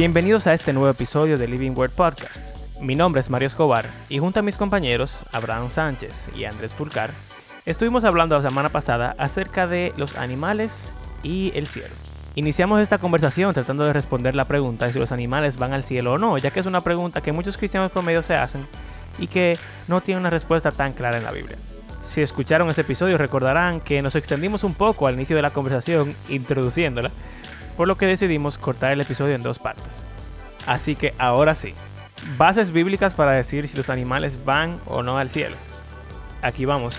Bienvenidos a este nuevo episodio de Living Word Podcast. Mi nombre es Mario Escobar y junto a mis compañeros Abraham Sánchez y Andrés Fulcar, estuvimos hablando la semana pasada acerca de los animales y el cielo. Iniciamos esta conversación tratando de responder la pregunta de si los animales van al cielo o no, ya que es una pregunta que muchos cristianos promedio se hacen y que no tiene una respuesta tan clara en la Biblia. Si escucharon ese episodio recordarán que nos extendimos un poco al inicio de la conversación introduciéndola, por lo que decidimos cortar el episodio en dos partes. Así que ahora sí, bases bíblicas para decir si los animales van o no al cielo. Aquí vamos.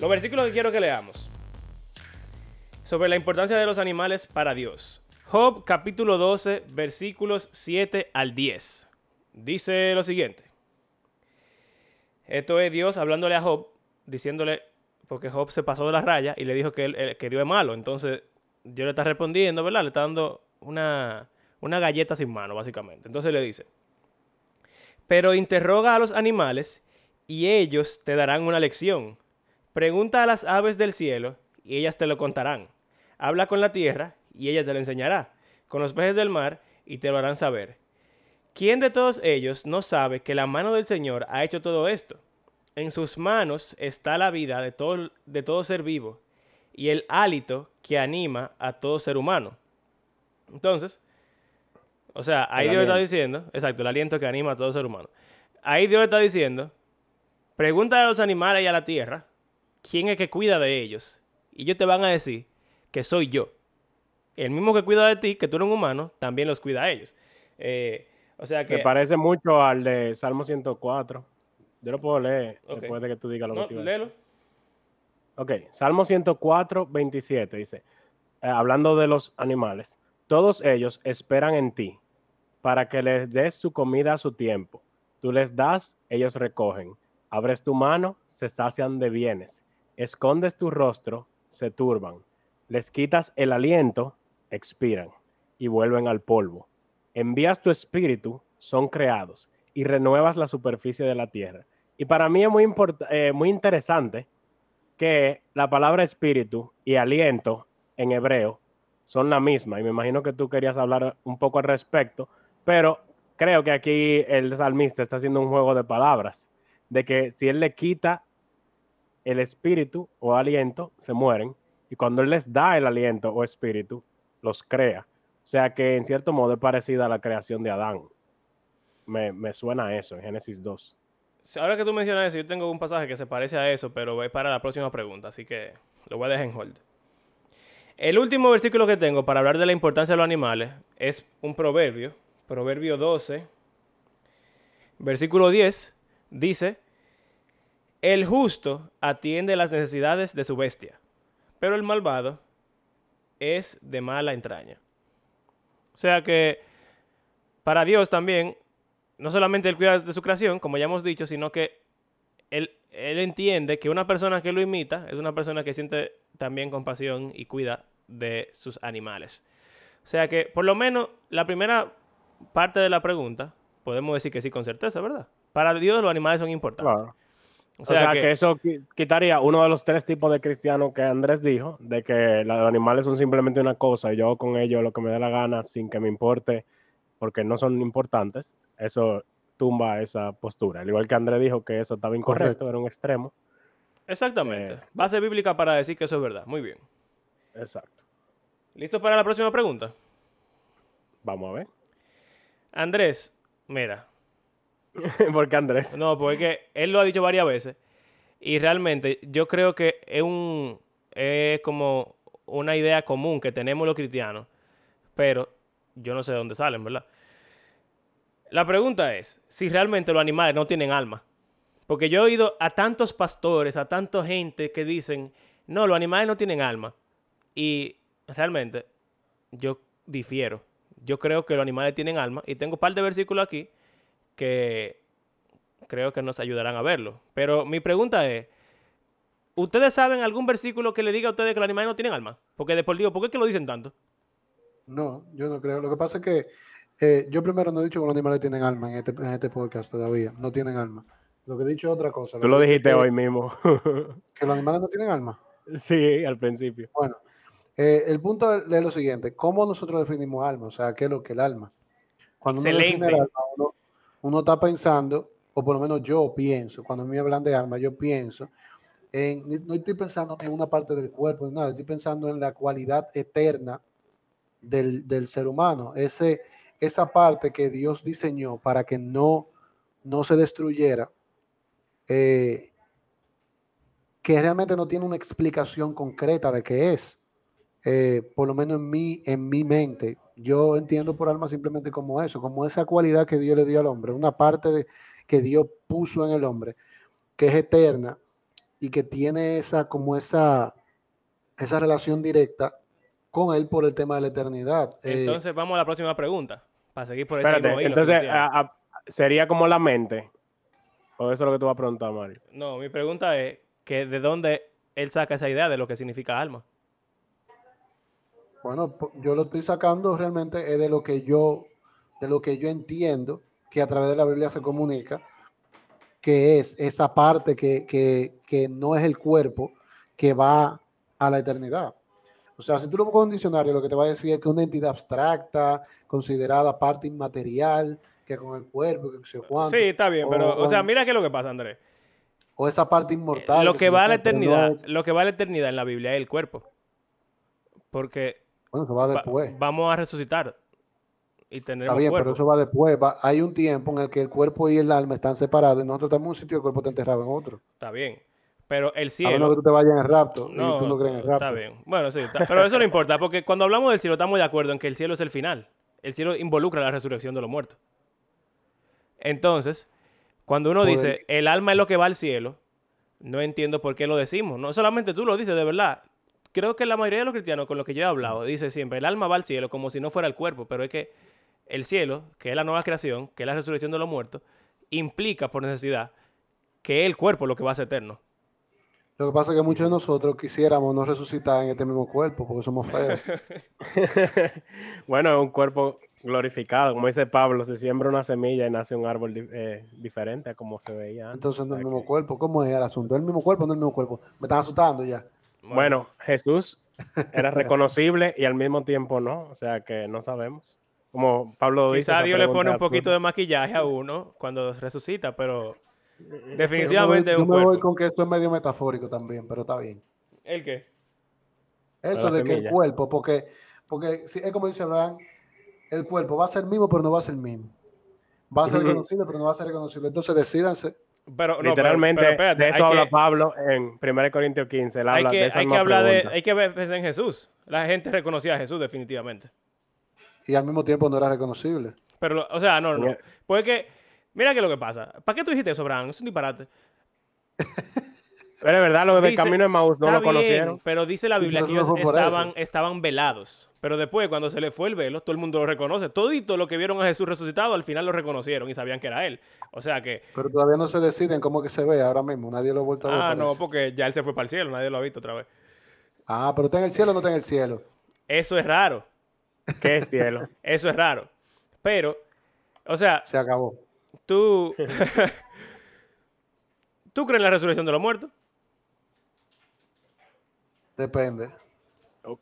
Los versículos que quiero que leamos sobre la importancia de los animales para Dios. Job capítulo 12 versículos 7 al 10. Dice lo siguiente. Esto es Dios hablándole a Job, diciéndole, porque Job se pasó de la raya y le dijo que, él, que Dios es malo. Entonces Dios le está respondiendo, ¿verdad? Le está dando una, una galleta sin mano, básicamente. Entonces le dice, pero interroga a los animales y ellos te darán una lección. Pregunta a las aves del cielo y ellas te lo contarán. Habla con la tierra y ella te lo enseñará. Con los peces del mar y te lo harán saber. ¿Quién de todos ellos no sabe que la mano del Señor ha hecho todo esto? En sus manos está la vida de todo, de todo ser vivo y el hálito que anima a todo ser humano. Entonces, o sea, ahí Dios está diciendo, exacto, el aliento que anima a todo ser humano. Ahí Dios está diciendo, pregunta a los animales y a la tierra, ¿quién es que cuida de ellos? Y ellos te van a decir que soy yo. El mismo que cuida de ti, que tú eres un humano, también los cuida a ellos. Eh, o sea que... Me parece mucho al de Salmo 104. Yo lo puedo leer después de que tú digas lo que léelo. Ok, Salmo 104, 27 dice, eh, hablando de los animales, todos ellos esperan en ti para que les des su comida a su tiempo. Tú les das, ellos recogen. Abres tu mano, se sacian de bienes. Escondes tu rostro, se turban les quitas el aliento, expiran y vuelven al polvo. Envías tu espíritu, son creados y renuevas la superficie de la tierra. Y para mí es muy, eh, muy interesante que la palabra espíritu y aliento en hebreo son la misma. Y me imagino que tú querías hablar un poco al respecto, pero creo que aquí el salmista está haciendo un juego de palabras, de que si él le quita el espíritu o aliento, se mueren, y cuando Él les da el aliento o espíritu, los crea. O sea que en cierto modo es parecida a la creación de Adán. Me, me suena eso en Génesis 2. Ahora que tú mencionas eso, yo tengo un pasaje que se parece a eso, pero es para la próxima pregunta, así que lo voy a dejar en hold. El último versículo que tengo para hablar de la importancia de los animales es un proverbio, proverbio 12, versículo 10, dice, el justo atiende las necesidades de su bestia, pero el malvado es de mala entraña. O sea que para Dios también, no solamente Él cuida de su creación, como ya hemos dicho, sino que Él, él entiende que una persona que lo imita es una persona que siente también compasión y cuida de sus animales. O sea que, por lo menos, la primera parte de la pregunta, podemos decir que sí con certeza, ¿verdad? Para Dios los animales son importantes. O sea, que... eso quitaría uno de los tres tipos de cristianos que Andrés dijo, de que los animales son simplemente una cosa y yo con ellos lo que me dé la gana sin que me importe porque no son importantes. Eso tumba esa postura. Al igual que Andrés dijo que eso estaba incorrecto, era un extremo. Exactamente. Eh, Base bíblica para decir que eso es verdad. Muy bien. Exacto. ¿Listo para la próxima pregunta? Vamos a ver. Andrés, mira, ¿Por qué Andrés? No, porque él lo ha dicho varias veces. Y realmente yo creo que es un es como una idea común que tenemos los cristianos, pero yo no sé de dónde salen, ¿verdad? La pregunta es si realmente los animales no tienen alma. Porque yo he oído a tantos pastores, a tanta gente que dicen, no, los animales no tienen alma. Y realmente yo difiero. Yo creo que los animales tienen alma. Y tengo un par de versículos aquí que creo que nos ayudarán a verlo. Pero mi pregunta es, ¿ustedes saben algún versículo que le diga a ustedes que los animales no tienen alma? Porque de por Dios, ¿por qué es que lo dicen tanto? No, yo no creo. Lo que pasa es que eh, yo primero no he dicho que los animales tienen alma en este, en este podcast todavía. No tienen alma. Lo que he dicho es otra cosa. Tú lo dijiste hoy mismo. que los animales no tienen alma. Sí, al principio. Bueno, eh, el punto es lo siguiente. ¿Cómo nosotros definimos alma? O sea, ¿qué es lo que es el alma? Cuando uno define el alma, uno, está pensando, o por lo menos yo pienso, cuando me hablan de alma, yo pienso en, no estoy pensando en una parte del cuerpo, nada, estoy pensando en la cualidad eterna del, del ser humano. Ese, esa parte que Dios diseñó para que no, no se destruyera, eh, que realmente no tiene una explicación concreta de qué es. Eh, por lo menos en mi, en mi mente, yo entiendo por alma simplemente como eso, como esa cualidad que Dios le dio al hombre, una parte de, que Dios puso en el hombre, que es eterna y que tiene esa, como esa, esa relación directa con él por el tema de la eternidad. Eh, entonces vamos a la próxima pregunta, para seguir por ese Entonces, sería como la mente. ¿O eso es lo que tú vas a preguntar, Mario? No, mi pregunta es que de dónde él saca esa idea de lo que significa alma. Bueno, yo lo estoy sacando realmente es de lo que yo, de lo que yo entiendo que a través de la Biblia se comunica, que es esa parte que, que, que no es el cuerpo que va a la eternidad. O sea, si tú lo pones un diccionario, lo que te va a decir es que una entidad abstracta, considerada parte inmaterial, que con el cuerpo, que se Sí, está bien, pero, o, sea, mira qué es lo que pasa, Andrés. O esa parte inmortal. Lo que, va a la eternidad, lo que va a la eternidad en la Biblia es el cuerpo. Porque bueno, eso va después. vamos a resucitar. Y tener Está bien, pero eso va después. hay un tiempo en el que el cuerpo y el alma están separados y nosotros estamos en un sitio y el cuerpo está enterrado en otro. Está bien. Pero el cielo. A menos que tú te vayas en rapto y tú no crees en el rapto. Está bien. Bueno, sí. pero eso no importa, porque cuando hablamos del cielo estamos de acuerdo en que el cielo es el final. El cielo involucra la resurrección de los muertos. Entonces, cuando uno dice el alma es lo que va al cielo, no entiendo por qué lo decimos. No solamente tú lo dices, de verdad creo que la mayoría de los cristianos con los que yo he hablado dice siempre, el alma va al cielo como si no fuera el cuerpo, pero es que el cielo, que es la nueva creación, que es la resurrección de los muertos, implica por necesidad que es el cuerpo lo que va a ser eterno. Lo que pasa es que muchos de nosotros quisiéramos no resucitar en este mismo cuerpo porque somos feos. bueno, es un cuerpo glorificado. Como dice Pablo, se siembra una semilla y nace un árbol eh, diferente a como se veía antes. Entonces no es el mismo cuerpo. ¿Cómo es el asunto? ¿Es el mismo cuerpo o no es el mismo cuerpo? Me están asustando ya. Bueno, Jesús era reconocible y al mismo tiempo no, o sea que no sabemos. Como Pablo dice. Quizá Dios le pone un poquito de maquillaje a uno cuando resucita, pero definitivamente yo me voy, con que esto es medio metafórico también, pero está bien. ¿El qué? Eso de que el cuerpo, porque, porque es como dice Abraham, el cuerpo va a ser mismo, pero no va a ser mismo. Va a ser reconocible, pero no va a ser reconocible. Entonces decídanse pero, Literalmente, de eso habla Pablo en 1 Corintios 15. hay que, hay que hablar de, hay que ver en Jesús. La gente reconocía a Jesús definitivamente. Y al mismo tiempo no era reconocible. Pero, o sea, no, no. Porque, mira qué es lo que pasa. ¿Para qué tú dijiste eso, Bran? Es un disparate. Pero es verdad, lo del camino de Maús no lo conocieron. pero dice la Biblia que ellos estaban, estaban velados. Pero después, cuando se le fue el velo, todo el mundo lo reconoce. Todito lo que vieron a Jesús resucitado, al final lo reconocieron y sabían que era él. O sea que. Pero todavía no se deciden cómo que se ve ahora mismo. Nadie lo ha vuelto a ver. Ah, no, porque ya él se fue para el cielo, nadie lo ha visto otra vez. Ah, pero está en el cielo o no está en el cielo. Eso es raro. ¿Qué es cielo? Eso es raro. Pero, o sea. Se acabó. Tú. ¿Tú crees en la resurrección de los muertos? Depende.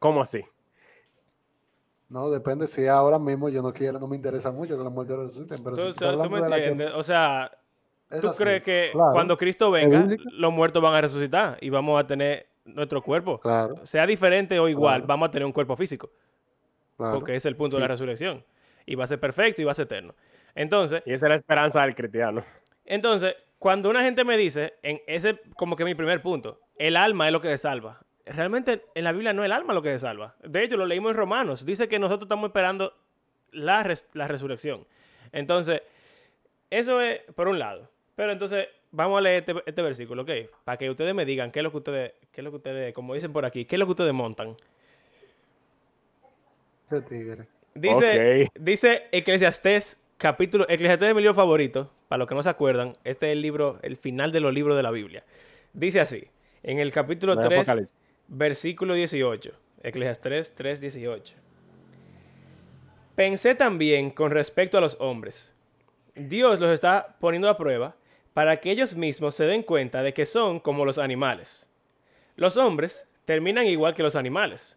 ¿Cómo así? No, depende si ahora mismo yo no quiero, no me interesa mucho que los muertos resuciten. Pero si tú me entiendes, o sea, ¿tú crees que cuando Cristo venga, los muertos van a resucitar y vamos a tener nuestro cuerpo? Claro. Sea diferente o igual, vamos a tener un cuerpo físico. Porque es el punto de la resurrección. Y va a ser perfecto y va a ser eterno. Entonces. Y esa es la esperanza del cristiano. Entonces, cuando una gente me dice, en ese como que mi primer punto, el alma es lo que te salva realmente en la Biblia no es el alma lo que se salva. De hecho, lo leímos en Romanos. Dice que nosotros estamos esperando la, resurrección. Entonces, eso es por un lado. Pero entonces, vamos a leer este, este, versículo, ¿ok? Para que ustedes me digan qué es lo que ustedes, qué es lo que ustedes, como dicen por aquí, qué es lo que ustedes montan. Dice, dice Eclesiastés, capítulo, Eclesiastés es mi libro favorito, para los que no se acuerdan, este es el libro, el final de los libros de la Biblia. Dice así, en el capítulo 3, Versículo 18. Eclesiastes 3, 3, 18. Pensé también con respecto a los hombres. Dios los está poniendo a prueba para que ellos mismos se den cuenta de que son como los animales. Los hombres terminan igual que los animales.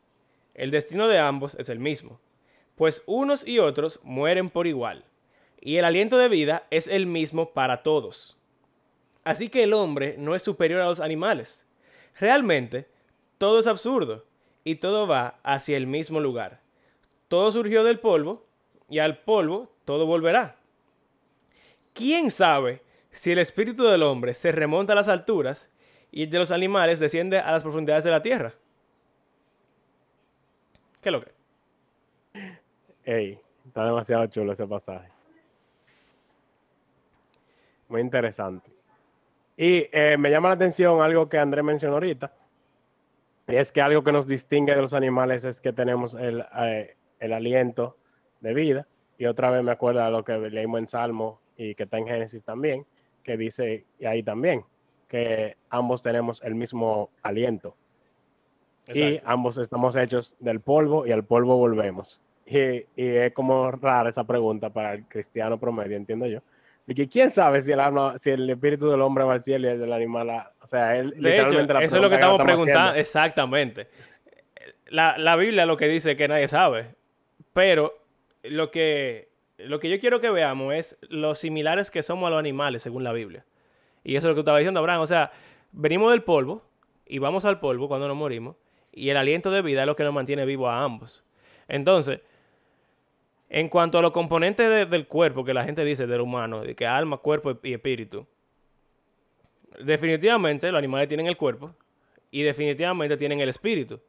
El destino de ambos es el mismo, pues unos y otros mueren por igual, y el aliento de vida es el mismo para todos. Así que el hombre no es superior a los animales. Realmente, todo es absurdo, y todo va hacia el mismo lugar. Todo surgió del polvo, y al polvo todo volverá. ¿Quién sabe si el espíritu del hombre se remonta a las alturas y el de los animales desciende a las profundidades de la tierra? ¿Qué es lo que? Ey, está demasiado chulo ese pasaje. Muy interesante. Y eh, me llama la atención algo que André mencionó ahorita. Y es que algo que nos distingue de los animales es que tenemos el, eh, el aliento de vida. Y otra vez me acuerdo de lo que leímos en Salmo y que está en Génesis también, que dice y ahí también que ambos tenemos el mismo aliento. Y ambos estamos hechos del polvo y al polvo volvemos. Y, es como rara esa pregunta para el cristiano promedio, entiendo yo. De que quién sabe si el, si el espíritu del hombre va al cielo y el del animal, o sea, él literalmente eso es lo que estamos preguntando, exactamente. La, la Biblia lo que dice que nadie sabe, pero lo que, lo que yo quiero que veamos es los similares que somos a los animales según la Biblia. Y eso es lo que estaba diciendo Abraham, o sea, venimos del polvo y vamos al polvo cuando nos morimos y el aliento de vida es lo que nos mantiene vivos a ambos. Entonces, en cuanto a los componentes del cuerpo que la gente dice del humano, de que alma, cuerpo y espíritu, definitivamente los animales tienen el cuerpo y definitivamente tienen el espíritu.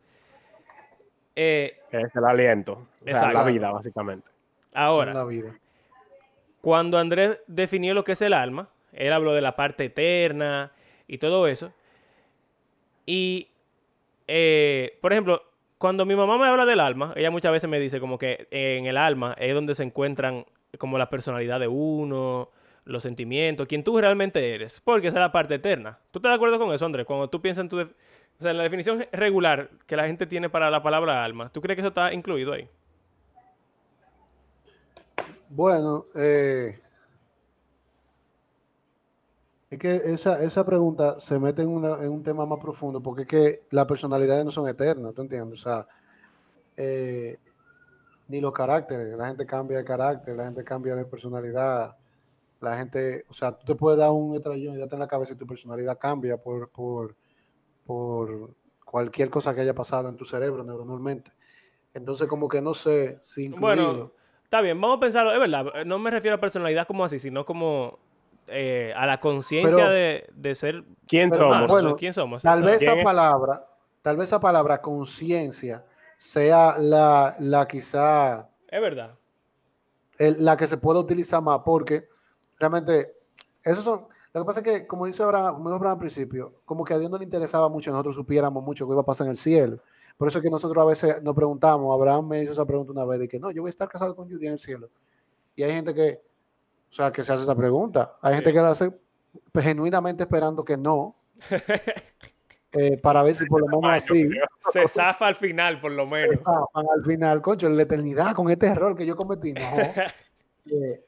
Eh, es el aliento, la vida, básicamente. Ahora, cuando Andrés definió lo que es el alma, él habló de la parte eterna y todo eso. Y eh, por ejemplo, cuando mi mamá me habla del alma, ella muchas veces me dice como que en el alma es donde se encuentran como la personalidad de uno, los sentimientos, quien tú realmente eres, porque esa es la parte eterna. ¿Tú estás de acuerdo con eso, Andrés? Cuando tú piensas en tu... O sea, en la definición regular que la gente tiene para la palabra alma, ¿tú crees que eso está incluido ahí? Bueno, eh, es que esa, esa pregunta se mete en, un tema más profundo, porque es que las personalidades no son eternas, ¿tú entiendes? O sea, eh, ni los caracteres, la gente cambia de carácter, la gente cambia de personalidad, la gente, o sea, tú te puedes dar un estrellón y darte en la cabeza y tu personalidad cambia por, por, por cualquier cosa que haya pasado en tu cerebro neuronalmente. Entonces, como que no sé si Bueno, está bien, vamos a pensarlo, es verdad, no me refiero a personalidad como así, sino como eh, a la conciencia de, ser quién somos. ¿quién somos? Tal vez esa palabra, tal vez esa palabra conciencia sea la, la quizá. Es verdad. la que se puede utilizar más, porque realmente, eso son. Lo que pasa es que, como dice Abraham, como Abraham al principio, como que a Dios no le interesaba mucho, nosotros supiéramos mucho qué iba a pasar en el cielo. Por eso es que nosotros a veces nos preguntamos, Abraham me hizo esa pregunta una vez, de que no, yo voy a estar casado con Judy en el cielo. Y hay gente que, o sea, que se hace esa pregunta. Hay gente que la hace genuinamente esperando que no. Eh, para ver si por lo menos así. Se zafa al final, por lo menos. Se zafan al final, concho, en la eternidad con este error que yo cometí. Eh,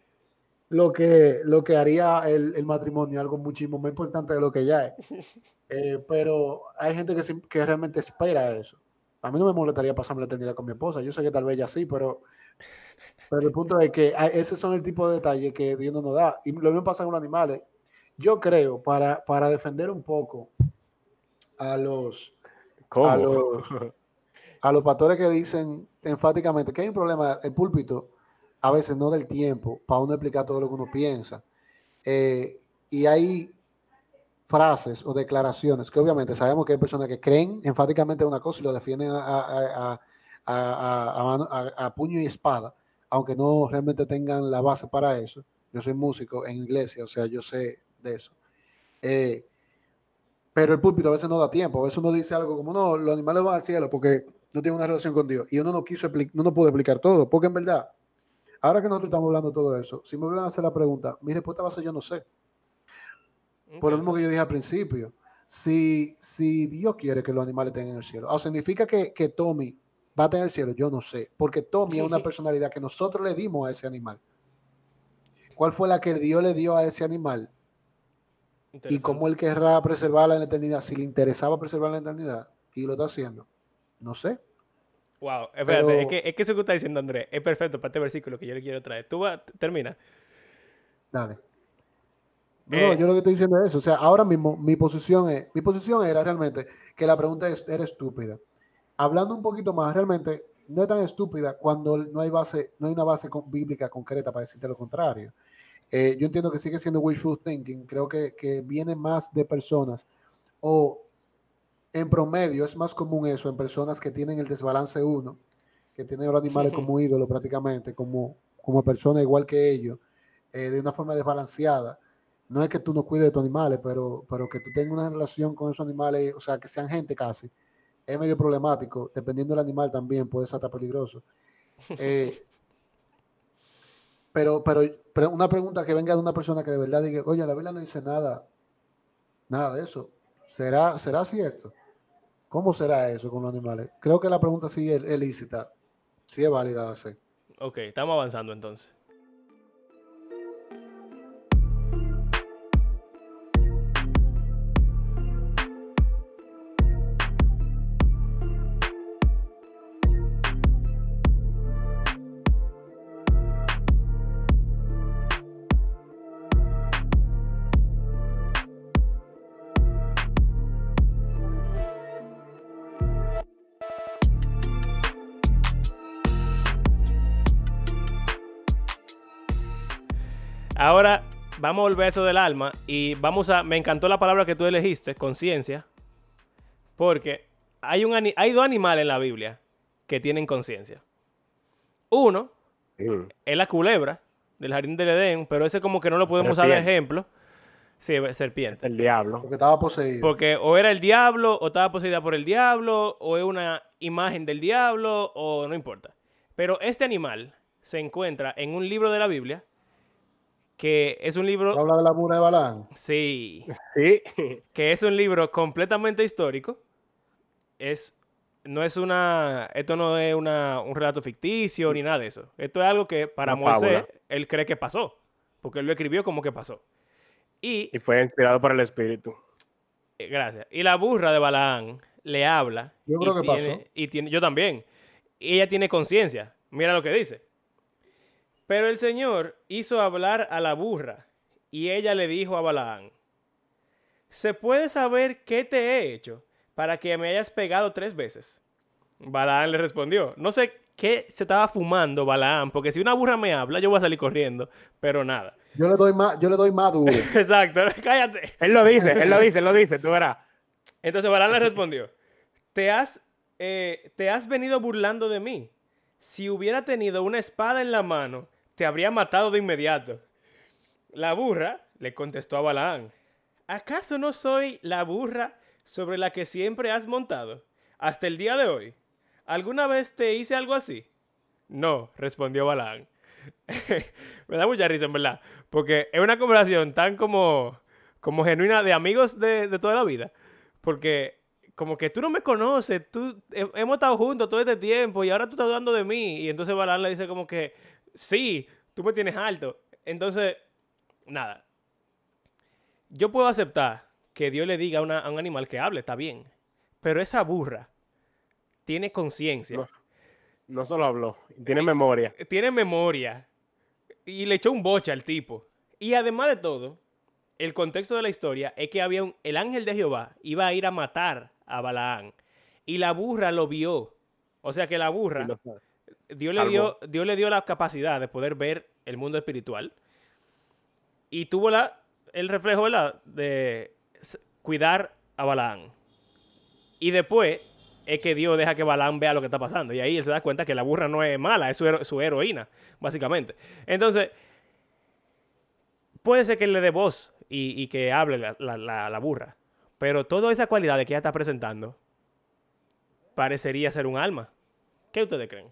lo, que, lo que haría el, matrimonio, algo muchísimo más importante de lo que ya es. Eh, pero hay gente que, que realmente espera eso. A mí no me molestaría pasarme la eternidad con mi esposa. Yo sé que tal vez ya sí, pero pero el punto es que ese son el tipo de detalles que Dios no nos da. Y lo mismo pasa con los animales. Yo creo, para, para defender un poco a los, a los, a los pastores que dicen enfáticamente que hay un problema, el púlpito a veces no del tiempo para uno explicar todo lo que uno piensa. Eh, y hay frases o declaraciones que obviamente sabemos que hay personas que creen enfáticamente una cosa y lo defienden a, a puño y espada aunque no realmente tengan la base para eso. Yo soy músico en iglesia, o sea, yo sé de eso. Eh, pero el púlpito a veces no da tiempo, a veces uno dice algo como, no, los animales van al cielo porque no tienen una relación con Dios. Y uno no quiso no nos pudo explicar todo, porque en verdad, ahora que nosotros estamos hablando de todo eso, si me vuelven a hacer la pregunta, mi respuesta va a ser yo no sé. Por lo mismo que yo dije al principio, si, si Dios quiere que los animales tengan el cielo, o significa que, que Tommy va a tener el cielo? Yo no sé, porque Tommy es una personalidad que nosotros le dimos a ese animal. ¿Cuál fue la que Dios le dio a ese animal? Y cómo él querrá preservarla en la eternidad, si le interesaba preservarla en la eternidad, y lo está haciendo. No sé. Wow, espérate, es, que, es que eso que está diciendo Andrés es perfecto para este versículo que yo le quiero traer. Tú va, termina. Dale. No, eh, yo lo que estoy diciendo es eso. O sea, ahora mismo mi posición es, mi posición era realmente que la pregunta es, era estúpida. Hablando un poquito más, realmente no es tan estúpida cuando no hay base, no hay una base bíblica concreta para decirte lo contrario. Eh, yo entiendo que sigue siendo wishful thinking. Creo que, que viene más de personas o en promedio es más común eso en personas que tienen el desbalance uno, que tienen los animales como ídolo prácticamente, como, como personas igual que ellos, eh, de una forma desbalanceada no es que tú no cuides de tus animales, pero, pero que tú tengas una relación con esos animales, o sea, que sean gente casi, es medio problemático. Dependiendo del animal también puede ser hasta peligroso. Eh, pero, pero, pero, una pregunta que venga de una persona que de verdad diga, oye, la Biblia no dice nada, nada de eso. ¿Será, será cierto? ¿Cómo será eso con los animales? Creo que la pregunta sí es, es lícita, sí es válida hacer. Ok, estamos avanzando entonces. Ahora vamos a volver a eso del alma y vamos a. Me encantó la palabra que tú elegiste, conciencia, porque hay, un, hay dos animales en la Biblia que tienen conciencia. Uno es la culebra del jardín del Edén, pero ese como que no lo podemos usar de ejemplo. Sí, serpiente. El diablo. Porque estaba poseído. Porque o era el diablo, o estaba poseída por el diablo, o es una imagen del diablo, o no importa. Pero este animal se encuentra en un libro de la Biblia que es un libro... ¿Habla de la mura de Balán? Sí. Sí. Que es un libro completamente histórico. Es, no es una... Esto no es una, un relato ficticio ni nada de eso. Esto es algo que para Moisés, él cree que pasó. Porque él lo escribió como que pasó. Y, y fue inspirado por el Espíritu. Eh, gracias. Y la burra de Balaán le habla. Yo creo que pasó. Y tiene, yo también. Y ella tiene conciencia. Mira lo que dice. Pero el Señor hizo hablar a la burra, y ella le dijo a Balaán, ¿se puede saber qué te he hecho para que me hayas pegado tres veces? Balaán le respondió, no sé qué se estaba fumando Balaán, porque si una burra me habla, yo voy a salir corriendo, pero nada. Yo le doy más, yo le doy más duro. Exacto, cállate. Él lo dice, él lo dice, él lo dice, tú verás. Entonces Balaán le respondió, te has, eh, te has venido burlando de mí. Si hubiera tenido una espada en la mano, te habría matado de inmediato. La burra le contestó a Balaán, ¿acaso no soy la burra sobre la que siempre has montado hasta el día de hoy? ¿Alguna vez te hice algo así? No, respondió Balaán. Me da mucha risa, en verdad, porque es una conversación tan como, como genuina de amigos de, de toda la vida, porque como que tú no me conoces, tú hemos estado juntos todo este tiempo y ahora tú estás dudando de mí. Y entonces Balaán le dice como que, sí, tú me tienes alto. Entonces, nada. Yo puedo aceptar que Dios le diga a, un animal que hable, está bien. Pero esa burra tiene conciencia. No, solo habló, tiene memoria. Tiene memoria. Y le echó un boche al tipo. Y además de todo, el contexto de la historia es que había un, el ángel de Jehová iba a ir a matar a Balaán. Y la burra lo vio. O sea que la burra Dios le, dio, Dios le dio la capacidad de poder ver el mundo espiritual y tuvo la, el reflejo ¿verdad? de cuidar a Balaán. Y después es que Dios deja que Balaán vea lo que está pasando. Y ahí él se da cuenta que la burra no es mala, es su, heroína, básicamente. Entonces, puede ser que le dé voz y, que hable la, la, burra. Pero toda esa cualidad que ella está presentando parecería ser un alma. ¿Qué ustedes creen?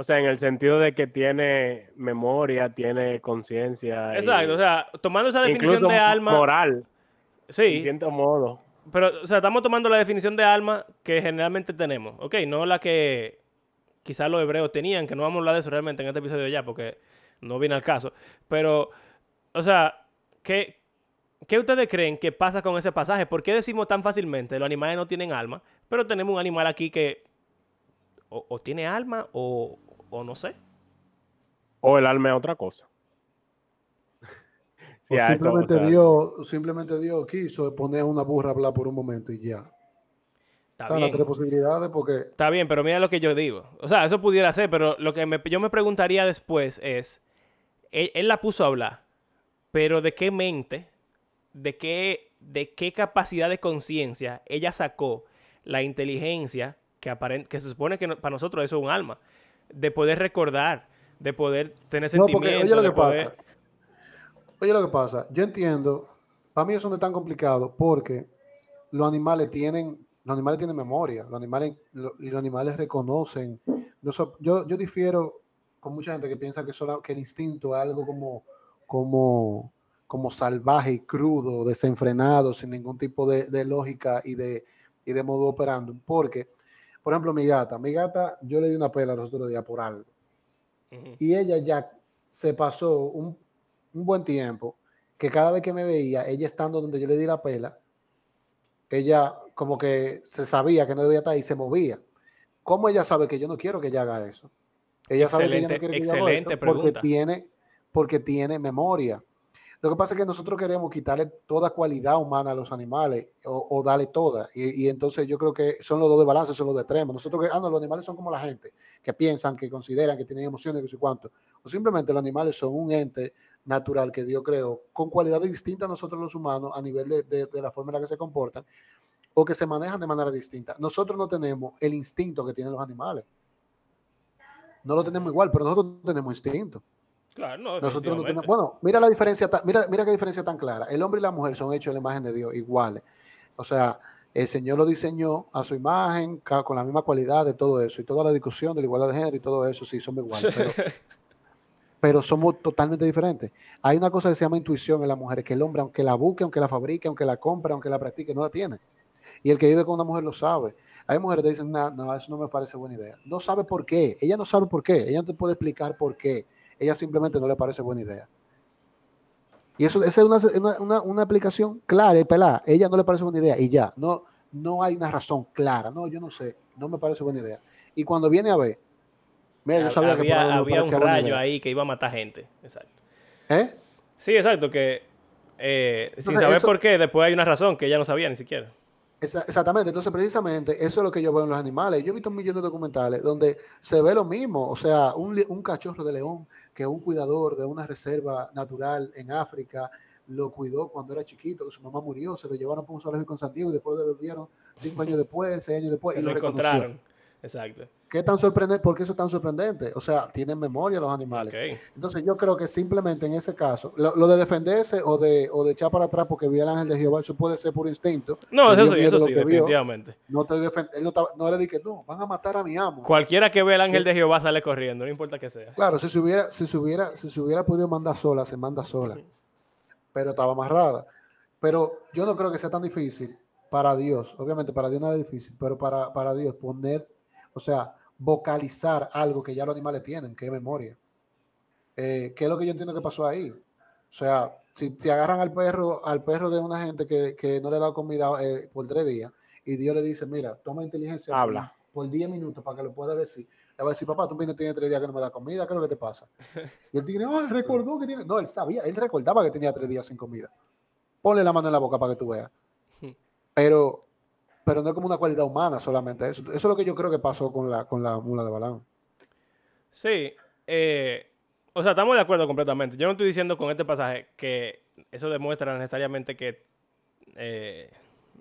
O sea, en el sentido de que tiene memoria, tiene conciencia. Exacto, o sea, tomando esa definición de alma. Moral. Sí. En cierto modo. pero, o sea, estamos tomando la definición de alma que generalmente tenemos, ¿ok? No la que quizás los hebreos tenían, que no vamos a hablar de eso realmente en este episodio ya, porque no viene al caso. Pero, o sea, ¿qué, ¿qué ustedes creen que pasa con ese pasaje? ¿Por qué decimos tan fácilmente los animales no tienen alma, pero tenemos un animal aquí que o, tiene alma o, o no sé? O el alma es otra cosa. simplemente, Dios, simplemente Dios quiso poner una burra a hablar por un momento y ya. Están las tres posibilidades porque... Está bien, pero mira lo que yo digo. O sea, eso pudiera ser, pero lo que yo me preguntaría después es, él, la puso a hablar, pero ¿de qué mente, de qué, de qué capacidad de conciencia ella sacó la inteligencia que, que se supone que para nosotros eso es un alma, de poder recordar, de poder tener sentimientos, oye lo que pasa. Oye lo que pasa, yo entiendo, para mí eso no es tan complicado porque los animales tienen los animales tienen memoria, los animales, y los animales reconocen. yo, yo difiero con mucha gente que piensa que, solo, que el instinto es algo como, como, como salvaje y crudo, desenfrenado, sin ningún tipo de, lógica y de, y de modo operando. Porque, por ejemplo, mi gata, mi gata, yo le di una pela los otros días por algo. Y ella ya se pasó un, un buen tiempo que cada vez que me veía, ella estando donde yo le di la pela, ella como que se sabía que no debía estar ahí y se movía. ¿Cómo ella sabe que yo no quiero que ella haga eso? Ella sabe que ella no quiere que ella haga eso porque tiene, porque tiene memoria. Lo que pasa es que nosotros queremos quitarle toda cualidad humana a los animales o, darle toda. Y, entonces yo creo que son los dos de balance, son los de extremos. Nosotros que, ah, no, los animales son como la gente, que piensan, que consideran, que tienen emociones, no sé cuánto. O simplemente los animales son un ente natural que Dios creó, con cualidades distintas a nosotros los humanos a nivel de, de, la forma en la que se comportan o que se manejan de manera distinta. Nosotros no tenemos el instinto que tienen los animales. No lo tenemos igual, pero nosotros tenemos instinto. Claro, no, nosotros no tenemos, bueno, mira la diferencia, mira, mira qué diferencia tan clara. El hombre y la mujer son hechos en la imagen de Dios iguales. O sea, el Señor lo diseñó a su imagen, con la misma cualidad de todo eso. Y toda la discusión de la igualdad de género y todo eso, sí, somos iguales. Pero, pero somos totalmente diferentes. Hay una cosa que se llama intuición en las mujeres, que el hombre, aunque la busque, aunque la fabrique, aunque la compre, aunque la practique, no la tiene. Y el que vive con una mujer lo sabe. Hay mujeres que dicen, no, no, eso no me parece buena idea. No sabe por qué. Ella no sabe por qué. Ella no te puede explicar por qué. Ella simplemente no le parece buena idea. Y eso esa es una, una, aplicación clara y pelada. Ella no le parece buena idea y ya. No, no hay una razón clara. No, yo no sé. No me parece buena idea. Y cuando viene a ver, yo sabía había, que había un rayo ahí que iba a matar gente. Exacto. ¿Eh? Sí, exacto. Que eh, sin saber por qué, después hay una razón que ella no sabía ni siquiera. exactamente. Entonces, precisamente, eso es lo que yo veo en los animales. Yo he visto un millón de documentales donde se ve lo mismo. O sea, un, un cachorro de león que un cuidador de una reserva natural en África lo cuidó cuando era chiquito, que su mamá murió, se lo llevaron por un zoológico en Santiago y después lo devolvieron cinco años después, seis años después, y lo, encontraron. Exacto. ¿Qué tan sorprendente? ¿Por qué eso es tan sorprendente? O sea, tienen memoria los animales. Entonces yo creo que simplemente en ese caso, lo, de defenderse o de, o de echar para atrás porque vio el ángel de Jehová, eso puede ser por instinto. No, eso sí, eso sí, definitivamente. no te él no, no, le dije, no, van a matar a mi amo. Cualquiera que ve el ángel de Jehová sale corriendo, no importa que sea. Claro, si se hubiera, si se hubiera, si se hubiera podido mandar sola, se manda sola. Pero estaba amarrada. Pero yo no creo que sea tan difícil para Dios. Obviamente para Dios nada es difícil, pero para, para Dios poner, o sea, vocalizar algo que ya los animales tienen, que es memoria. Eh, ¿Qué es lo que yo entiendo que pasó ahí? O sea, si, si agarran al perro, al perro de una gente que, que no le ha dado comida eh, por tres días y Dios le dice, mira, toma inteligencia Habla. Por, diez minutos para que lo pueda decir. Le va a decir, papá, tú vienes tiene tres días que no me da comida, ¿qué es lo que te pasa? Y él dice, oh, él recordó que tiene. No, él sabía, él recordaba que tenía tres días sin comida. Ponle la mano en la boca para que tú veas. Pero pero no es como una cualidad humana solamente eso. Eso es lo que yo creo que pasó con la, con la mula de Balán. Sí, eh, o sea, estamos de acuerdo completamente. Yo no estoy diciendo con este pasaje que eso demuestra necesariamente que eh,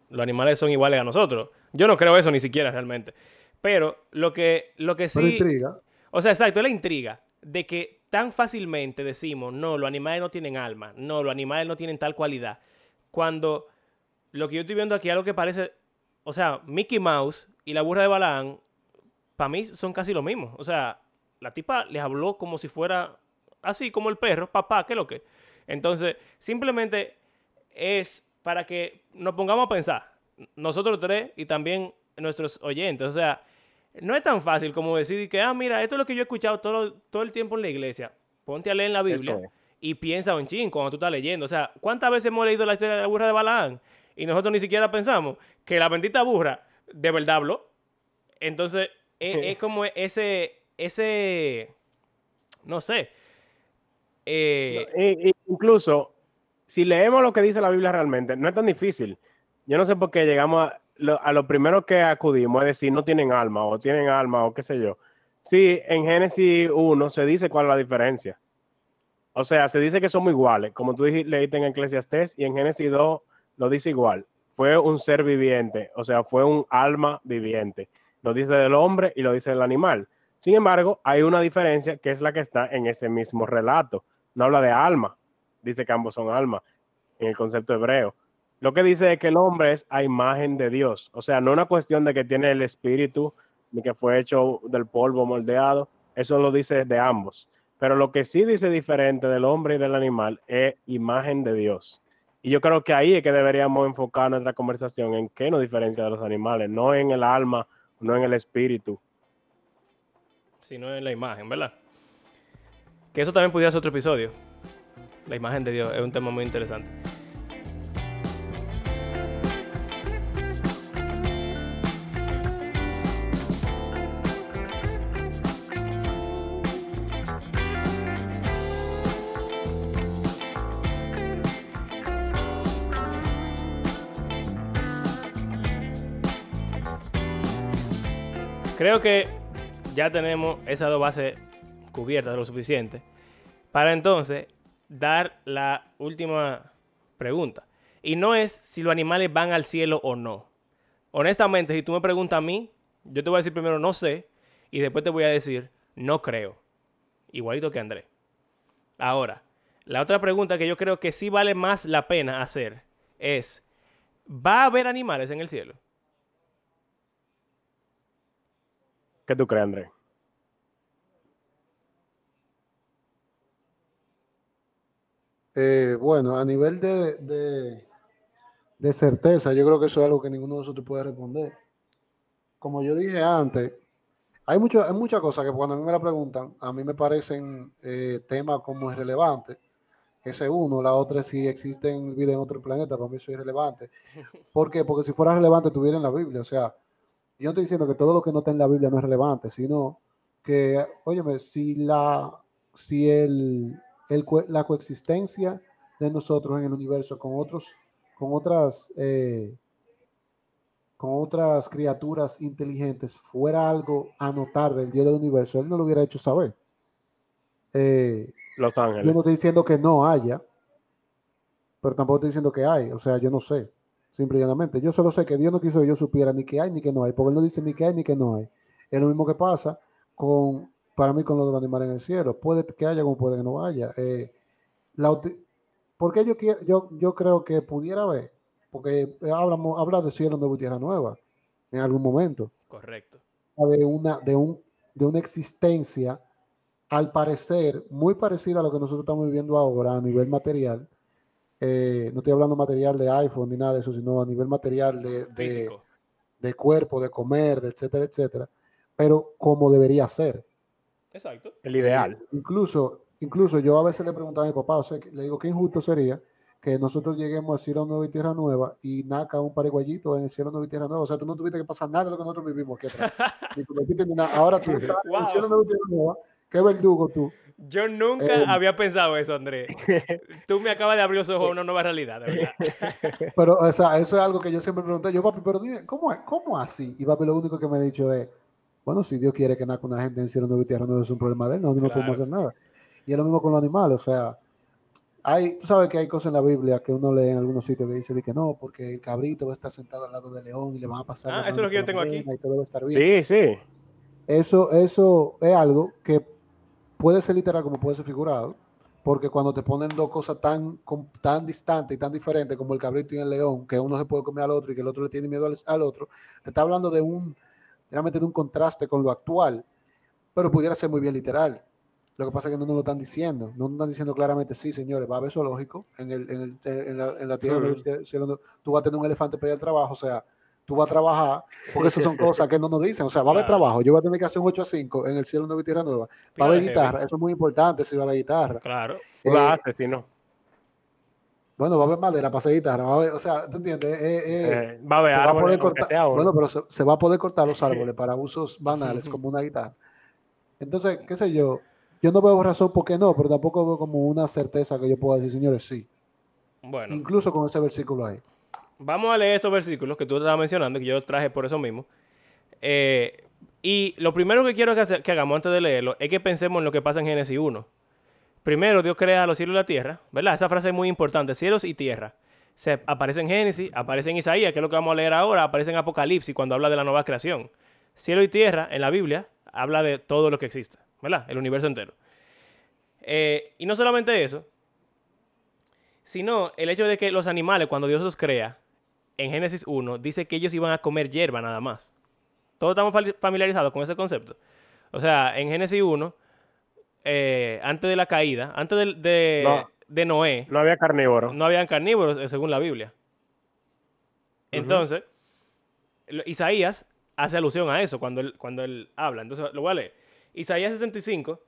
los animales son iguales a nosotros. Yo no creo eso ni siquiera realmente. Pero lo que, lo que sí... intriga. O sea, exacto, es la intriga de que tan fácilmente decimos, no, los animales no tienen alma, no, los animales no tienen tal cualidad. Cuando lo que yo estoy viendo aquí es algo que parece o sea, Mickey Mouse y la burra de Balaam, para mí son casi lo mismo. O sea, la tipa les habló como si fuera así, como el perro, papá, ¿qué es lo que? Entonces, simplemente es para que nos pongamos a pensar. nosotros tres y también nuestros oyentes. O sea, no es tan fácil como decir que, ah, mira, esto es lo que yo he escuchado todo, todo el tiempo en la iglesia. Ponte a leer en la Biblia y piensa un ching cuando tú estás leyendo. O sea, ¿cuántas veces hemos leído la historia de la burra de Balaán? Y nosotros ni siquiera pensamos que la bendita burra de verdad habló. Entonces, e, es, como ese, ese, no sé. Eh, incluso, si leemos lo que dice la Biblia realmente, no es tan difícil. Yo no sé por qué llegamos a lo, a lo primero que acudimos es decir, no tienen alma o tienen alma o qué sé yo. Sí, en Génesis 1 se dice cuál es la diferencia. O sea, se dice que somos iguales, como tú leíste en Eclesiastés, y en Génesis 2 lo dice igual. Fue un ser viviente, o sea, fue un alma viviente. Lo dice del hombre y lo dice del animal. Sin embargo, hay una diferencia que es la que está en ese mismo relato. No habla de alma, dice que ambos son alma en el concepto hebreo. Lo que dice es que el hombre es a imagen de Dios. O sea, no una cuestión de que tiene el espíritu ni que fue hecho del polvo moldeado. Eso lo dice de ambos. Pero lo que sí dice diferente del hombre y del animal es imagen de Dios. Y yo creo que ahí es que deberíamos enfocar nuestra conversación en qué nos diferencia de los animales, no en el alma, no en el espíritu. Sino en la imagen, ¿verdad? Que eso también pudiera ser otro episodio. La imagen de Dios es un tema muy interesante. Creo que ya tenemos esas dos bases cubiertas lo suficiente para entonces dar la última pregunta. Y no es si los animales van al cielo o no. Honestamente, si tú me preguntas a mí, yo te voy a decir primero no sé y después te voy a decir no creo. Igualito que André. Ahora, la otra pregunta que yo creo que sí vale más la pena hacer es, ¿va a haber animales en el cielo? ¿Qué tú crees, Andrés? Eh, bueno, a nivel de, de, certeza, yo creo que eso es algo que ninguno de nosotros puede responder. Como yo dije antes, hay, mucho, hay muchas cosas que cuando a mí me la preguntan, a mí me parecen eh, temas como irrelevantes. Ese es uno. La otra es si existen vida en otro planeta. Para mí eso es irrelevante. ¿Por qué? Porque si fuera relevante, tuviera en la Biblia. O sea, yo no estoy diciendo que todo lo que no está en la Biblia no es relevante, sino que, óyeme, si la, si el, la coexistencia de nosotros en el universo con otros, con otras, eh, con otras criaturas inteligentes fuera algo a notar del Dios del universo, él no lo hubiera hecho saber. Eh, Los Ángeles. Yo no estoy diciendo que no haya, pero tampoco estoy diciendo que hay, o sea, yo no sé. Simple y llanamente. Yo solo sé que Dios no quiso que yo supiera ni que hay ni que no hay, porque Él no dice ni que hay ni que no hay. Es lo mismo que pasa con, para mí con los animales en el cielo. Puede que haya como puede que no haya. Eh, porque yo, quiero, yo, yo creo que pudiera haber, porque hablamos, habla de cielo nuevo y tierra nueva en algún momento. Correcto. De una, de, un, de una existencia, al parecer, muy parecida a lo que nosotros estamos viviendo ahora a nivel material, eh, no estoy hablando material de iPhone ni nada de eso, sino a nivel material de, de, cuerpo, de comer, de etcétera, etcétera, pero como debería ser. Exacto. El ideal. Eh, incluso, incluso yo a veces le preguntaba a mi papá, o sea, le digo, qué injusto sería que nosotros lleguemos al cielo nuevo y tierra nueva y naca un paraguayito en el cielo nuevo y tierra nueva. O sea, tú no tuviste que pasar nada de lo que nosotros vivimos aquí atrás. Ahora tú, wow. el cielo nuevo y tierra nueva, qué verdugo tú. Yo nunca eh, había pensado eso, Andrés. Tú me acabas de abrir los ojos a una nueva realidad, de verdad. Pero o sea, eso es algo que yo siempre pregunté. Yo, papi, pero dime, ¿cómo, cómo así? Y papi, lo único que me ha dicho es, bueno, si Dios quiere que nazca una gente en el cielo nuevo y tierra, no es un problema de él, no, no podemos hacer nada. Y es lo mismo con los animales, o sea, hay, tú sabes que hay cosas en la Biblia que uno lee en algunos sitios que dice que no, porque el cabrito va a estar sentado al lado del león y le van a pasar. Ah, eso es lo que yo tengo aquí. Sí, sí. Eso, eso es algo que puede ser literal como puede ser figurado, porque cuando te ponen dos cosas tan, tan distantes y tan diferentes como el cabrito y el león, que uno se puede comer al otro y que el otro le tiene miedo al, otro, te está hablando de un, realmente de un contraste con lo actual, pero pudiera ser muy bien literal. Lo que pasa es que no nos lo están diciendo. No nos están diciendo claramente, sí, señores, va a haber zoológico en, el, en, el, en, la, en la tierra. tú vas a tener un elefante para ir al trabajo. O sea, tú vas a trabajar, porque esas son cosas que no nos dicen. O sea, va a haber trabajo. Yo voy a tener que hacer un 8 a 5 en el cielo nuevo y tierra nueva. Va a haber guitarra. Eso es muy importante si va a haber guitarra. Claro. Tú la haces, si no. Bueno, va a haber madera para hacer guitarra. Va a haber, o sea, ¿tú entiendes? Eh, eh, eh, va a haber árboles, Bueno, pero se, va a poder cortar los árboles para usos banales como una guitarra. Entonces, qué sé yo, yo no veo razón por qué no, pero tampoco veo como una certeza que yo pueda decir, señores, sí. Bueno. Incluso con ese versículo ahí. Vamos a leer estos versículos que tú estabas mencionando, que yo traje por eso mismo. y lo primero que quiero que, que hagamos antes de leerlo es que pensemos en lo que pasa en Génesis 1. Primero Dios crea los cielos y la tierra, ¿verdad? Esa frase es muy importante, cielos y tierra. Se aparece en Génesis, aparece en Isaías, que es lo que vamos a leer ahora, aparece en Apocalipsis cuando habla de la nueva creación. Cielo y tierra en la Biblia habla de todo lo que existe, ¿verdad? El universo entero. Eh, y no solamente eso, sino el hecho de que los animales, cuando Dios los crea, en Génesis 1, dice que ellos iban a comer hierba nada más. Todos estamos familiarizados con ese concepto. O sea, en Génesis 1 eh, antes de la caída, antes de, de, Noé. No había carnívoros. No habían carnívoros, eh, según la Biblia. Entonces, Isaías hace alusión a eso cuando él, cuando él habla. Entonces, lo voy a leer. Isaías 65,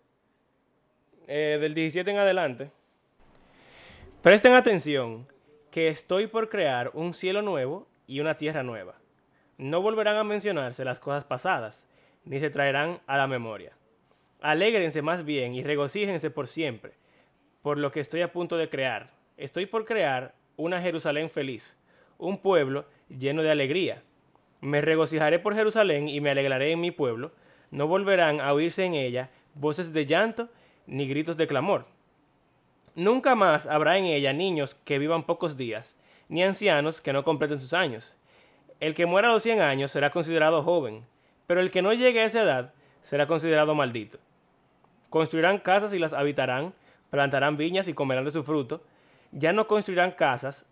eh, del 17 en adelante. Presten atención, que estoy por crear un cielo nuevo y una tierra nueva. No volverán a mencionarse las cosas pasadas, ni se traerán a la memoria. Alégrense más bien y regocíjense por siempre, por lo que estoy a punto de crear. Estoy por crear una Jerusalén feliz, un pueblo lleno de alegría. Me regocijaré por Jerusalén y me alegraré en mi pueblo. No volverán a oírse en ella voces de llanto ni gritos de clamor. Nunca más habrá en ella niños que vivan pocos días, ni ancianos que no completen sus años. El que muera a los cien años será considerado joven, pero el que no llegue a esa edad será considerado maldito. Construirán casas y las habitarán, plantarán viñas y comerán de su fruto. Ya no construirán casas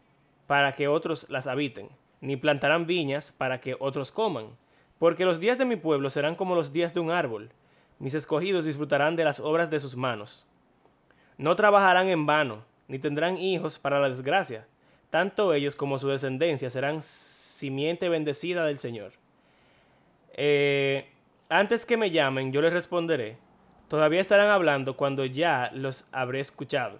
para que otros las habiten, ni plantarán viñas para que otros coman. Porque los días de mi pueblo serán como los días de un árbol. Mis escogidos disfrutarán de las obras de sus manos. No trabajarán en vano, ni tendrán hijos para la desgracia. Tanto ellos como su descendencia serán simiente bendecida del Señor. Eh, antes que me llamen, yo les responderé Todavía estarán hablando cuando ya los habré escuchado.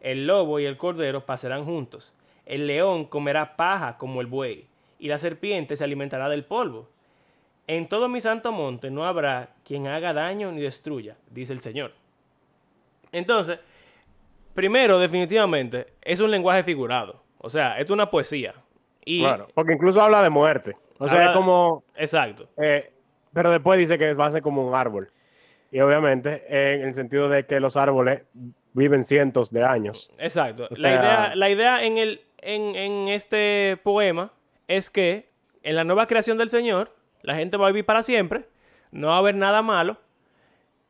El lobo y el cordero pasarán juntos. El león comerá paja como el buey, y la serpiente se alimentará del polvo. En todo mi santo monte no habrá quien haga daño ni destruya, dice el Señor. Entonces, primero, definitivamente, es un lenguaje figurado. O sea, es una poesía. Y claro, porque incluso habla de muerte. O sea, es como... Exacto. Eh, pero después dice que va a ser como un árbol. Y obviamente en el sentido de que los árboles viven cientos de años. Exacto. la, idea, la idea en, el, en, este poema es que en la nueva creación del Señor, la gente va a vivir para siempre, no va a haber nada malo.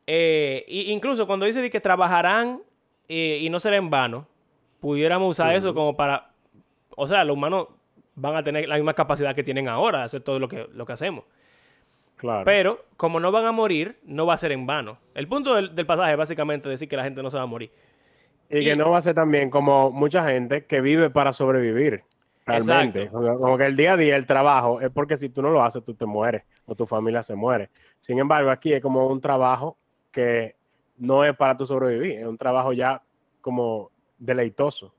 E incluso cuando dice que trabajarán eh, y no será en vano, pudiéramos usar eso como para... O sea, los humanos van a tener la misma capacidad que tienen ahora de hacer todo lo que, lo que hacemos. Pero como no van a morir, no va a ser en vano. El punto del, pasaje es básicamente decir que la gente no se va a morir. Y, que no va a ser también como mucha gente que vive para sobrevivir. Realmente. Como que el día a día, el trabajo, es porque si tú no lo haces, tú te mueres o tu familia se muere. Sin embargo, aquí es como un trabajo que no es para tu sobrevivir, es un trabajo ya como deleitoso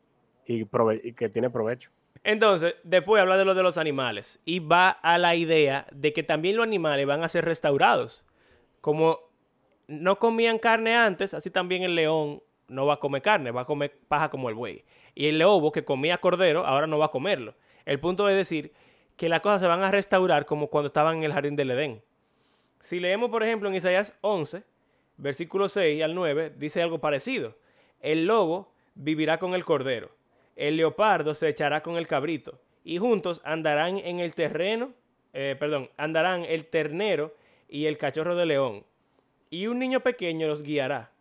y que tiene provecho. Entonces, después habla de lo de los animales y va a la idea de que también los animales van a ser restaurados. Como no comían carne antes, así también el león no va a comer carne, va a comer paja como el buey. Y el lobo que comía cordero, ahora no va a comerlo. El punto es decir que las cosas se van a restaurar como cuando estaban en el jardín del Edén. Si leemos, por ejemplo, en Isaías 11, versículo 6 al 9, dice algo parecido. El lobo vivirá con el cordero el leopardo se echará con el cabrito, y juntos andarán en el terreno, eh, perdón, andarán el ternero y el cachorro de león, y un niño pequeño los guiará.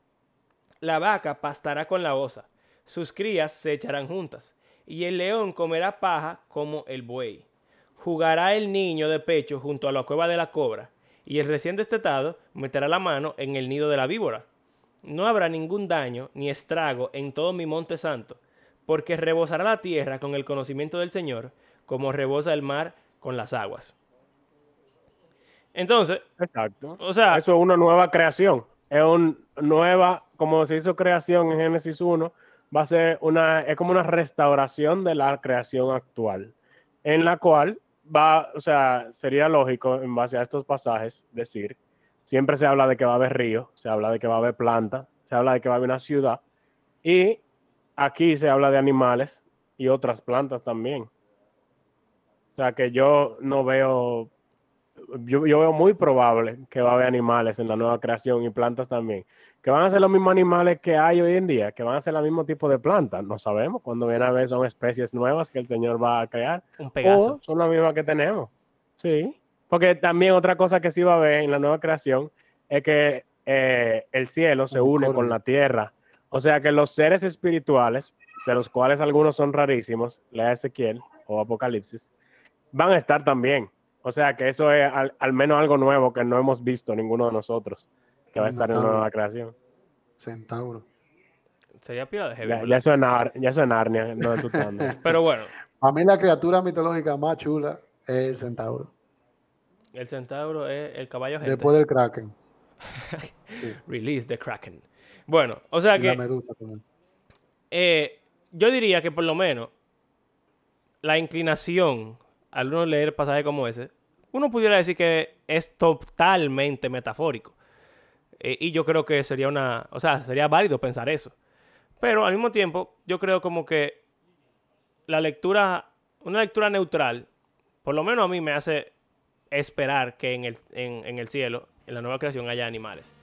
La vaca pastará con la osa, sus crías se echarán juntas, y el león comerá paja como el buey. Jugará el niño de pecho junto a la cueva de la cobra, y el recién destetado meterá la mano en el nido de la víbora. no habrá ningún daño ni estrago en todo mi monte santo, porque rebosará la tierra con el conocimiento del Señor, como rebosa el mar con las aguas. Entonces, exacto. O sea, eso es una nueva creación. Es una nueva, como se hizo creación en Génesis 1, va a ser una, es como una restauración de la creación actual, en la cual va, o sea, sería lógico en base a estos pasajes decir, siempre se habla de que va a haber río, se habla de que va a haber planta, se habla de que va a haber una ciudad, y aquí se habla de animales y otras plantas también. O sea que yo no veo, yo, veo muy probable que va a haber animales en la nueva creación y plantas también. Que van a ser los mismos animales que hay hoy en día, que van a ser el mismo tipo de plantas. No sabemos. Cuando viene a ver son especies nuevas que el Señor va a crear. Un Pegaso. son las mismas que tenemos. Sí. Porque también otra cosa que sí va a haber en la nueva creación es que eh, el cielo se une con la tierra o sea que los seres espirituales, de los cuales algunos son rarísimos, lea Ezequiel o Apocalipsis, van a estar también. O sea que eso es al, menos algo nuevo que no hemos visto ninguno de nosotros, que va a estar en una nueva creación. Centauro. Sería pila de Ya, ya, eso es Narnia, no Pero bueno. A mí la criatura mitológica más chula es el centauro. El centauro es el caballo gente. Después del kraken. Release the kraken. Bueno, o sea que. Eh, yo diría que por lo menos la inclinación al uno leer pasajes como ese, uno pudiera decir que es totalmente metafórico. Eh, y yo creo que sería una. O sea, sería válido pensar eso. Pero al mismo tiempo, yo creo como que la lectura, una lectura neutral, por lo menos a mí me hace esperar que en el, en el cielo, en la nueva creación, haya animales.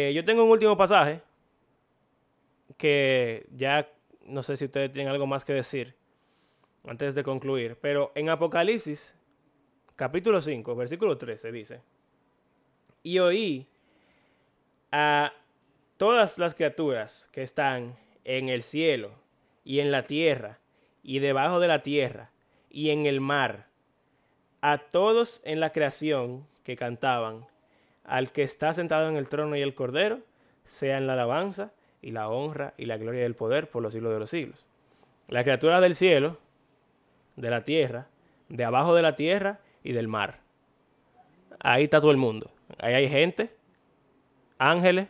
Eh, yo tengo un último pasaje que ya no sé si ustedes tienen algo más que decir antes de concluir, pero en Apocalipsis, capítulo 5, versículo 13 dice, y oí a todas las criaturas que están en el cielo y en la tierra y debajo de la tierra y en el mar, a todos en la creación que cantaban al que está sentado en el trono y el cordero, sean la alabanza y la honra y la gloria del poder por los siglos de los siglos. La criatura del cielo, de la tierra, de abajo de la tierra y del mar. Ahí está todo el mundo. Ahí hay gente, ángeles,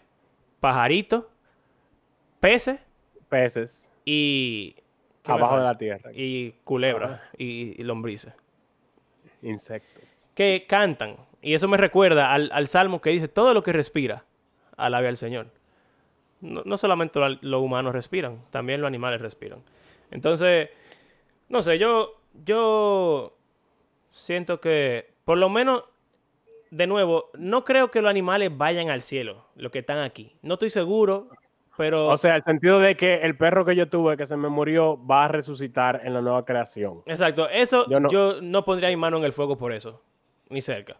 pajaritos, peces. Peces. Y... Abajo de la tierra. Y culebras y lombrices. Insectos. Que cantan y eso me recuerda al, salmo que dice, todo lo que respira, alabe al Señor. No, solamente los humanos respiran, también los animales respiran. Entonces, no sé, yo, yo siento que, por lo menos, de nuevo, no creo que los animales vayan al cielo, los que están aquí. No estoy seguro, pero... O sea, el sentido de que el perro que yo tuve, que se me murió, va a resucitar en la nueva creación. Exacto, eso yo no, yo no pondría mi mano en el fuego por eso, ni cerca.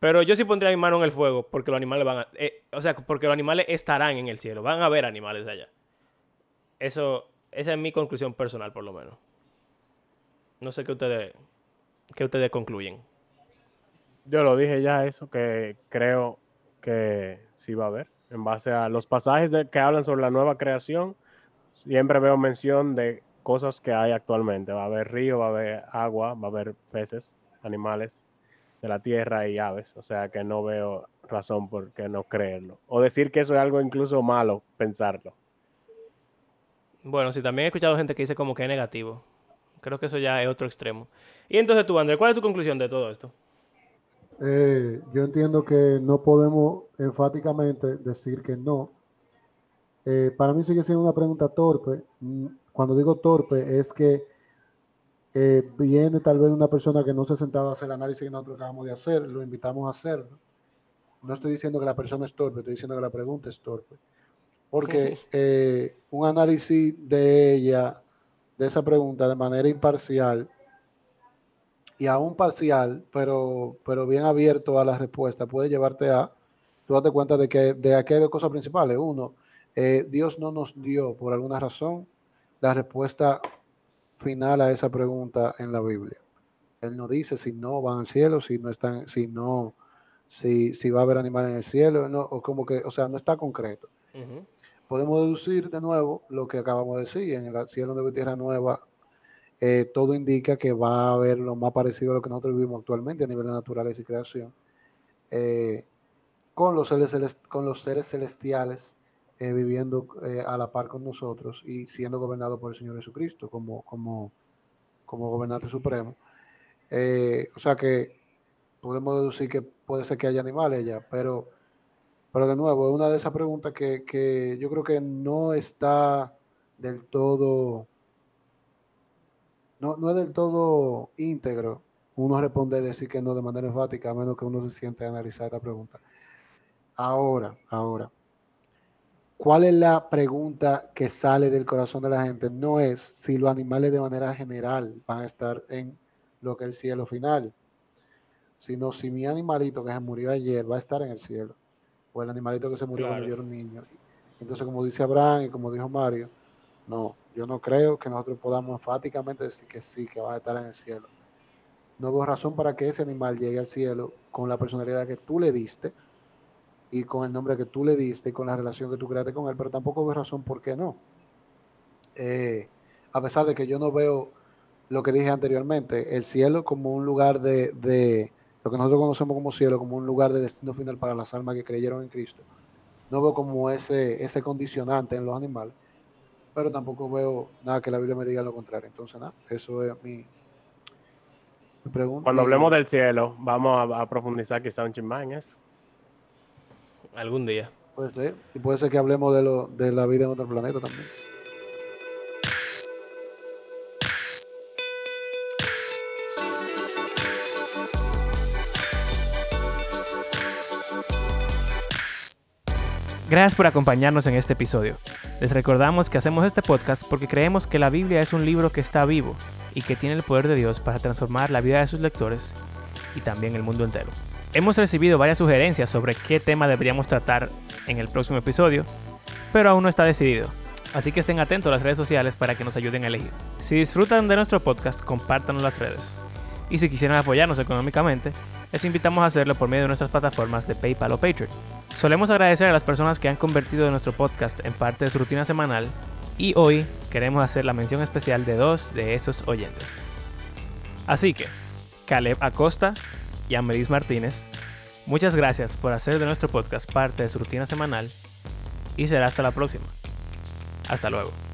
Pero yo sí pondría mi mano en el fuego porque los animales van a... Eh, o sea, porque los animales estarán en el cielo. Van a haber animales allá. Eso, esa es mi conclusión personal, por lo menos. No sé qué ustedes, qué ustedes concluyen. Yo lo dije ya eso, que creo que sí va a haber. En base a los pasajes que hablan sobre la nueva creación, siempre veo mención de cosas que hay actualmente. Va a haber río, va a haber agua, va a haber peces, animales, de la tierra y aves, o sea que no veo razón por qué no creerlo. O decir que eso es algo incluso malo, pensarlo. Bueno, sí, también he escuchado gente que dice como que es negativo. Creo que eso ya es otro extremo. Y entonces tú, André, ¿cuál es tu conclusión de todo esto? Eh, yo entiendo que no podemos enfáticamente decir que no, eh, para mí sigue siendo una pregunta torpe. Mm, cuando digo torpe es que eh, viene tal vez una persona que no se ha sentado a hacer el análisis que nosotros acabamos de hacer, lo invitamos a hacerlo. No estoy diciendo que la persona es torpe, estoy diciendo que la pregunta es torpe. Porque eh, un análisis de ella, de esa pregunta, de manera imparcial, y aún parcial, pero, pero bien abierto a la respuesta, puede llevarte a, tú date cuenta de que de aquí hay dos cosas principales. Uno, eh, Dios no nos dio, por alguna razón, la respuesta final a esa pregunta en la Biblia. Él no dice si no van al cielo, si no están, si no, si, si va a haber animales en el cielo, no, o como que, o sea, no está concreto. Podemos deducir de nuevo lo que acabamos de decir, en el cielo de tierra nueva eh, todo indica que va a haber lo más parecido a lo que nosotros vivimos actualmente a nivel de naturaleza y creación, eh, con, los seres, con los seres celestiales eh, viviendo a la par con nosotros y siendo gobernados por el Señor Jesucristo como, como, como gobernante supremo. o sea que podemos deducir que puede ser que haya animales ya, pero, pero de nuevo, es una de esas preguntas que, que yo creo que no está del todo no, no es del todo íntegro uno responde decir que no de manera enfática, a menos que uno se siente a analizar esta pregunta. Ahora, ahora, ¿cuál es la pregunta que sale del corazón de la gente? No es si los animales de manera general van a estar en lo que es el cielo final, sino si mi animalito que se murió ayer va a estar en el cielo, o el animalito que se murió cuando yo era un niño. Entonces, como dice Abraham y como dijo Mario, no, yo no creo que nosotros podamos enfáticamente decir que sí, que va a estar en el cielo. No veo razón para que ese animal llegue al cielo con la personalidad que tú le diste y con el nombre que tú le diste y con la relación que tú creaste con él, pero tampoco veo razón por qué no. Eh, a pesar de que yo no veo lo que dije anteriormente, el cielo como un lugar de, de, lo que nosotros conocemos como cielo, como un lugar de destino final para las almas que creyeron en Cristo. No veo como ese, ese condicionante en los animales pero tampoco veo nada que la Biblia me diga lo contrario. Entonces, nada, eso es mi, pregunta. Cuando hablemos del cielo, vamos a, profundizar quizá un chismán en eso. Algún día. Puede ser. Y puede ser que hablemos de, lo, de la vida en otro planeta también. Gracias por acompañarnos en este episodio. Les recordamos que hacemos este podcast porque creemos que la Biblia es un libro que está vivo y que tiene el poder de Dios para transformar la vida de sus lectores y también el mundo entero. Hemos recibido varias sugerencias sobre qué tema deberíamos tratar en el próximo episodio, pero aún no está decidido. Así que estén atentos a las redes sociales para que nos ayuden a elegir. Si disfrutan de nuestro podcast, compártanos las redes. Y si quisieran apoyarnos económicamente, les invitamos a hacerlo por medio de nuestras plataformas de PayPal o Patreon. Solemos agradecer a las personas que han convertido nuestro podcast en parte de su rutina semanal y hoy queremos hacer la mención especial de dos de esos oyentes. Así que, Caleb Acosta y Martínez, muchas gracias por hacer de nuestro podcast parte de su rutina semanal y será hasta la próxima. Hasta luego.